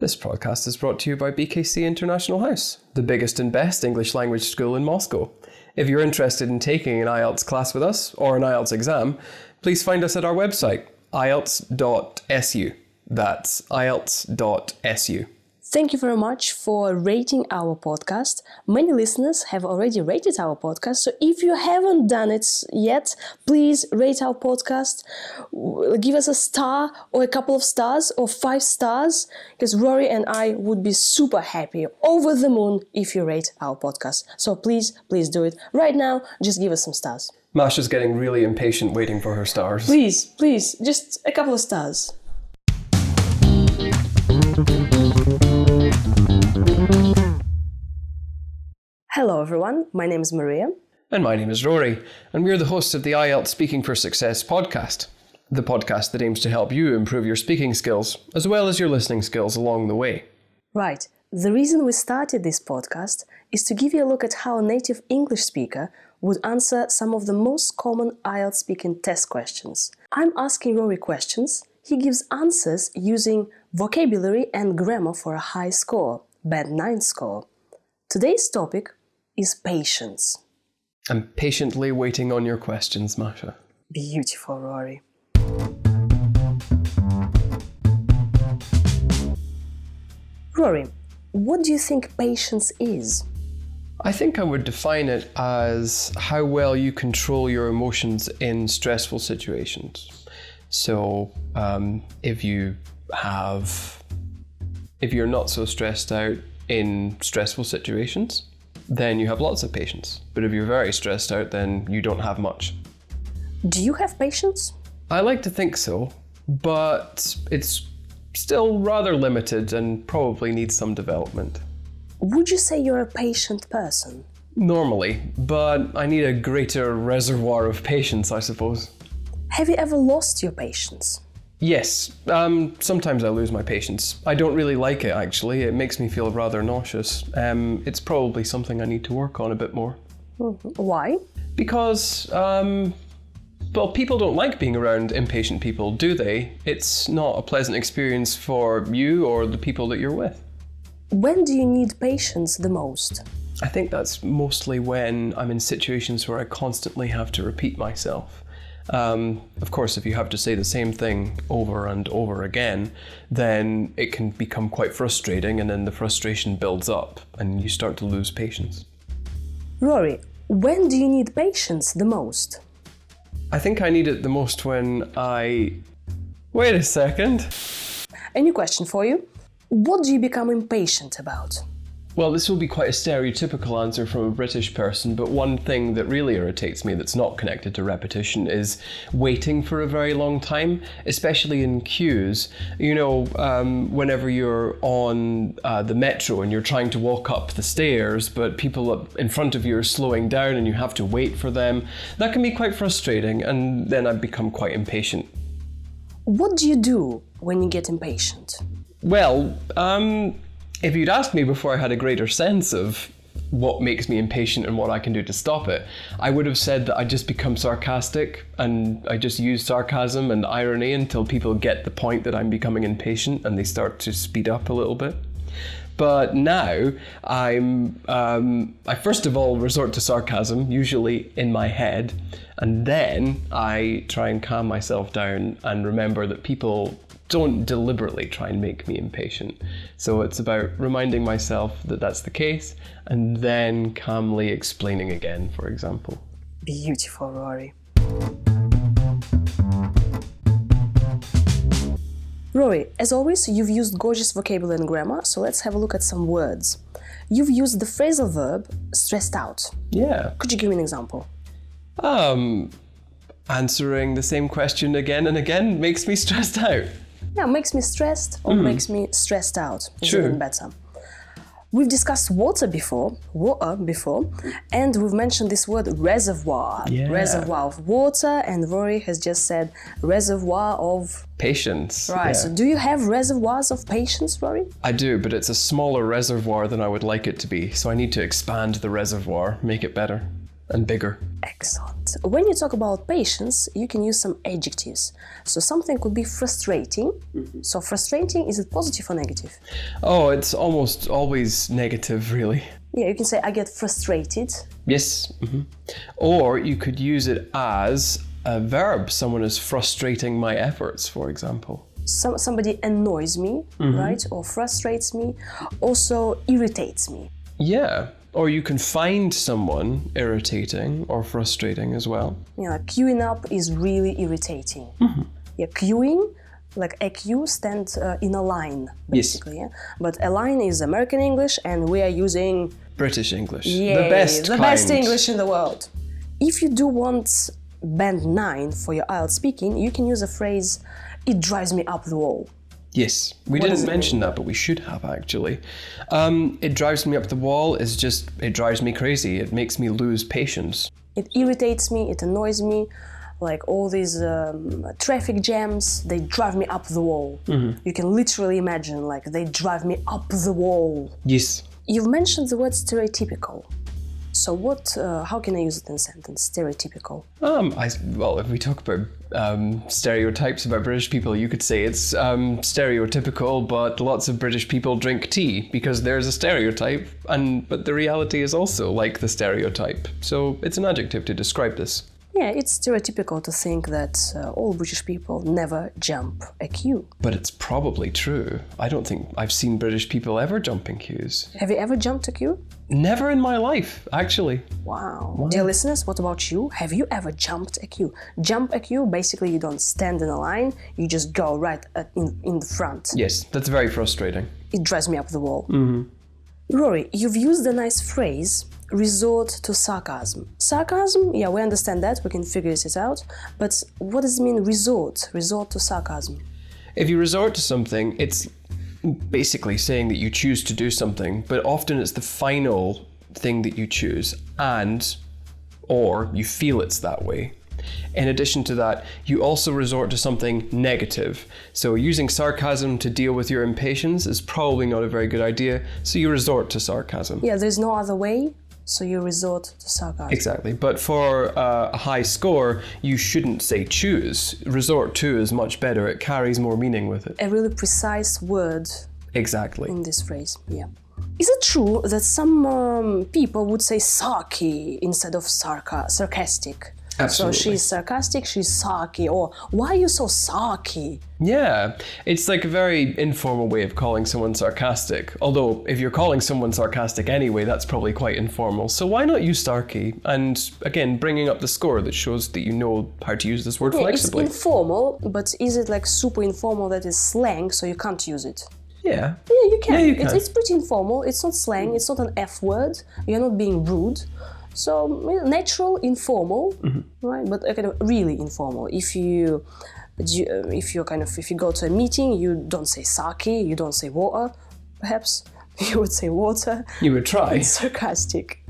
This podcast is brought to you by BKC International House, the biggest and best English language school in Moscow. If you're interested in taking an IELTS class with us or an IELTS exam, please find us at our website, ielts.su. That's ielts.su. Thank you very much for rating our podcast. Many listeners have already rated our podcast, so if you haven't done it yet, please rate our podcast. Give us a star or a couple of stars or five stars, because Rory and I would be super happy, over the moon, if you rate our podcast. So please, please do it right now. Just give us some stars. Masha's getting really impatient waiting for her stars. Please, please, just a couple of stars. Hello, everyone. My name is Maria. And my name is Rory, and we're the hosts of the IELTS Speaking for Success podcast, the podcast that aims to help you improve your speaking skills as well as your listening skills along the way. Right. The reason we started this podcast is to give you a look at how a native English speaker would answer some of the most common IELTS speaking test questions. I'm asking Rory questions. He gives answers using vocabulary and grammar for a high score, band 9 score. Today's topic is patience. I'm patiently waiting on your questions, Masha. Beautiful, Rory. Rory, what do you think patience is? I think I would define it as how well you control your emotions in stressful situations. So, um, if you have, if you're not so stressed out in stressful situations, then you have lots of patience. But if you're very stressed out, then you don't have much. Do you have patience? I like to think so, but it's still rather limited and probably needs some development. Would you say you're a patient person? Normally, but I need a greater reservoir of patience, I suppose. Have you ever lost your patience? Yes, um, sometimes I lose my patience. I don't really like it actually. It makes me feel rather nauseous. Um, it's probably something I need to work on a bit more. Why? Because, um, well, people don't like being around impatient people, do they? It's not a pleasant experience for you or the people that you're with. When do you need patience the most? I think that's mostly when I'm in situations where I constantly have to repeat myself. Um, of course, if you have to say the same thing over and over again, then it can become quite frustrating, and then the frustration builds up and you start to lose patience. Rory, when do you need patience the most? I think I need it the most when I. Wait a second. A new question for you. What do you become impatient about? Well, this will be quite a stereotypical answer from a British person, but one thing that really irritates me that's not connected to repetition is waiting for a very long time, especially in queues. You know, um, whenever you're on uh, the metro and you're trying to walk up the stairs, but people up in front of you are slowing down and you have to wait for them, that can be quite frustrating, and then I become quite impatient. What do you do when you get impatient? Well, um, if you'd asked me before I had a greater sense of what makes me impatient and what I can do to stop it, I would have said that I just become sarcastic and I just use sarcasm and irony until people get the point that I'm becoming impatient and they start to speed up a little bit. But now I'm um, I first of all resort to sarcasm, usually in my head, and then I try and calm myself down and remember that people don't deliberately try and make me impatient. So it's about reminding myself that that's the case and then calmly explaining again, for example. Beautiful, Rory. Rory, as always, you've used gorgeous vocabulary and grammar, so let's have a look at some words. You've used the phrasal verb stressed out. Yeah. Could you give me an example? Um, answering the same question again and again makes me stressed out. Yeah, makes me stressed or makes me stressed out. Is True. even better. We've discussed water before, water before, and we've mentioned this word reservoir. Yeah. Reservoir of water, and Rory has just said reservoir of. Patience. Right, yeah. so do you have reservoirs of patience, Rory? I do, but it's a smaller reservoir than I would like it to be, so I need to expand the reservoir, make it better. And bigger. Excellent. When you talk about patience, you can use some adjectives. So something could be frustrating. So frustrating, is it positive or negative? Oh, it's almost always negative, really. Yeah, you can say I get frustrated. Yes. hmm Or you could use it as a verb. Someone is frustrating my efforts, for example. Some, somebody annoys me, right? Or frustrates me. Also irritates me. Yeah. Or you can find someone irritating or frustrating as well. You know, queuing up is really irritating. Yeah, queuing, like a queue stands uh, in a line, basically. Yeah? But a line is American English, and we are using British English. Yay, the best the kind. best English in the world. If you do want band nine for your IELTS speaking, you can use a phrase, "It drives me up the wall." Yes, we does didn't mention that, but we should have actually. Um, it drives me up the wall is just, it drives me crazy. It makes me lose patience. It irritates me. It annoys me. Like all these um, traffic jams, they drive me up the wall. You can literally imagine, like they drive me up the wall. Yes. You've mentioned the word stereotypical. So what? Uh, how can I use it in a sentence? Stereotypical. Um, I, well, if we talk about um, stereotypes about British people, you could say it's um, stereotypical, but lots of British people drink tea because there's a stereotype, and but the reality is also like the stereotype. So it's an adjective to describe this. Yeah, it's stereotypical to think that uh, all British people never jump a queue. But it's probably true. I don't think I've seen British people ever jumping queues. Have you ever jumped a queue? Never in my life, actually. Wow. Dear listeners, what about you? Have you ever jumped a queue? Jump a queue, basically, you don't stand in a line, you just go right at, in, in the front. Yes, that's very frustrating. It drives me up the wall. Rory, you've used a nice phrase resort to sarcasm. Sarcasm, yeah, we understand that, we can figure it out, but what does it mean resort? Resort to sarcasm. If you resort to something, it's basically saying that you choose to do something, but often it's the final thing that you choose, and or you feel it's that way. In addition to that, you also resort to something negative. So, using sarcasm to deal with your impatience is probably not a very good idea, so you resort to sarcasm. Yeah, there's no other way, so you resort to sarcasm. Exactly. But for uh, a high score, you shouldn't say choose. Resort to is much better, it carries more meaning with it. A really precise word Exactly. in this phrase, yeah. Is it true that some um, people would say sarky instead of sarca- sarcastic? Absolutely. So she's sarcastic, she's sarky, or why are you so sarky? Yeah, it's like a very informal way of calling someone sarcastic. Although, if you're calling someone sarcastic anyway, that's probably quite informal. So why not use sarky? And again, bringing up the score that shows that you know how to use this word Yeah, flexibly. It's informal, but is it like super informal that is slang, so you can't use it? yeah. Yeah, you can. Yeah, you It's, can. it's pretty informal. It's not slang. It's not an F word. You're not being rude. So natural, informal, Mm-hmm. right? But kind of really informal. If you, uh, if you kind of if you go to a meeting, you don't say sake. You don't say water. Perhaps you would say water. You would try. Sarcastic,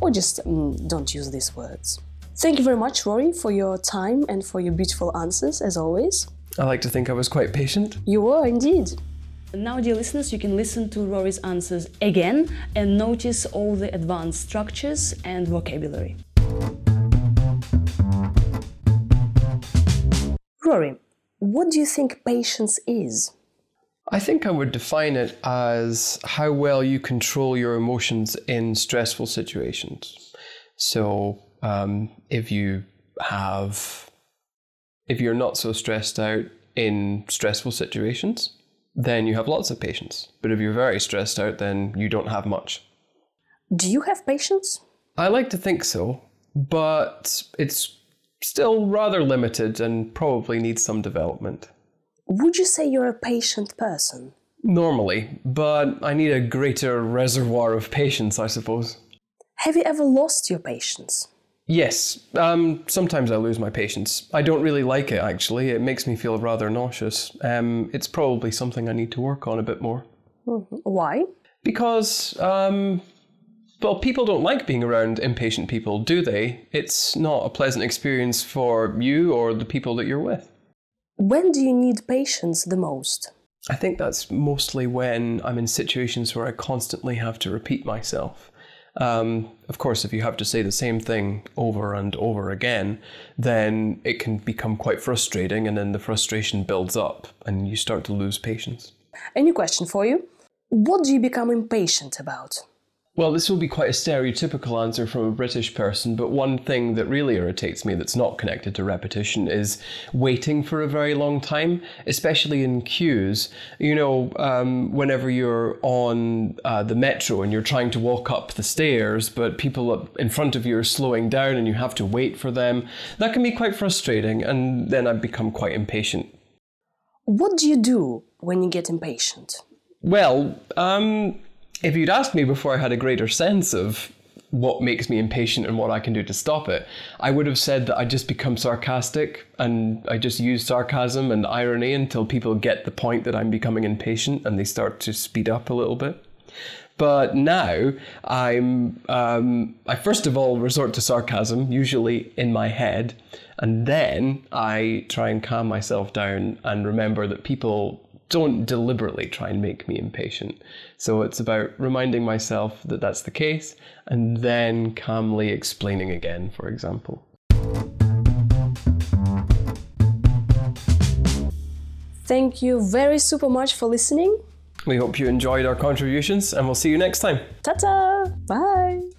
or just mm, don't use these words. Thank you very much, Rory, for your time and for your beautiful answers, as always. I like to think I was quite patient. You were indeed. Now, dear listeners, you can listen to Rory's answers again and notice all the advanced structures and vocabulary. Rory, what do you think patience is? I think I would define it as how well you control your emotions in stressful situations. So, um, if you have, if you're not so stressed out in stressful situations, then you have lots of patience. But if you're very stressed out, then you don't have much. Do you have patience? I like to think so, but it's still rather limited and probably needs some development. Would you say you're a patient person? Normally, but I need a greater reservoir of patience, I suppose. Have you ever lost your patience? Yes, um, sometimes I lose my patience. I don't really like it, actually. It makes me feel rather nauseous. Um, it's probably something I need to work on a bit more. Why? Because, um, well, people don't like being around impatient people, do they? It's not a pleasant experience for you or the people that you're with. When do you need patience the most? I think that's mostly when I'm in situations where I constantly have to repeat myself. Um, of course, if you have to say the same thing over and over again, then it can become quite frustrating, and then the frustration builds up and you start to lose patience. A new question for you What do you become impatient about? Well, this will be quite a stereotypical answer from a British person, but one thing that really irritates me that's not connected to repetition is waiting for a very long time, especially in queues. You know, um, whenever you're on uh, the metro and you're trying to walk up the stairs, but people in front of you are slowing down and you have to wait for them, that can be quite frustrating, and then I become quite impatient. What do you do when you get impatient? Well, um, if you'd asked me before I had a greater sense of what makes me impatient and what I can do to stop it, I would have said that I just become sarcastic and I just use sarcasm and irony until people get the point that I'm becoming impatient and they start to speed up a little bit. But now I'm um, I first of all resort to sarcasm, usually in my head, and then I try and calm myself down and remember that people don't deliberately try and make me impatient. So it's about reminding myself that that's the case and then calmly explaining again, for example. Thank you very super much for listening. We hope you enjoyed our contributions and we'll see you next time. Ta ta! Bye!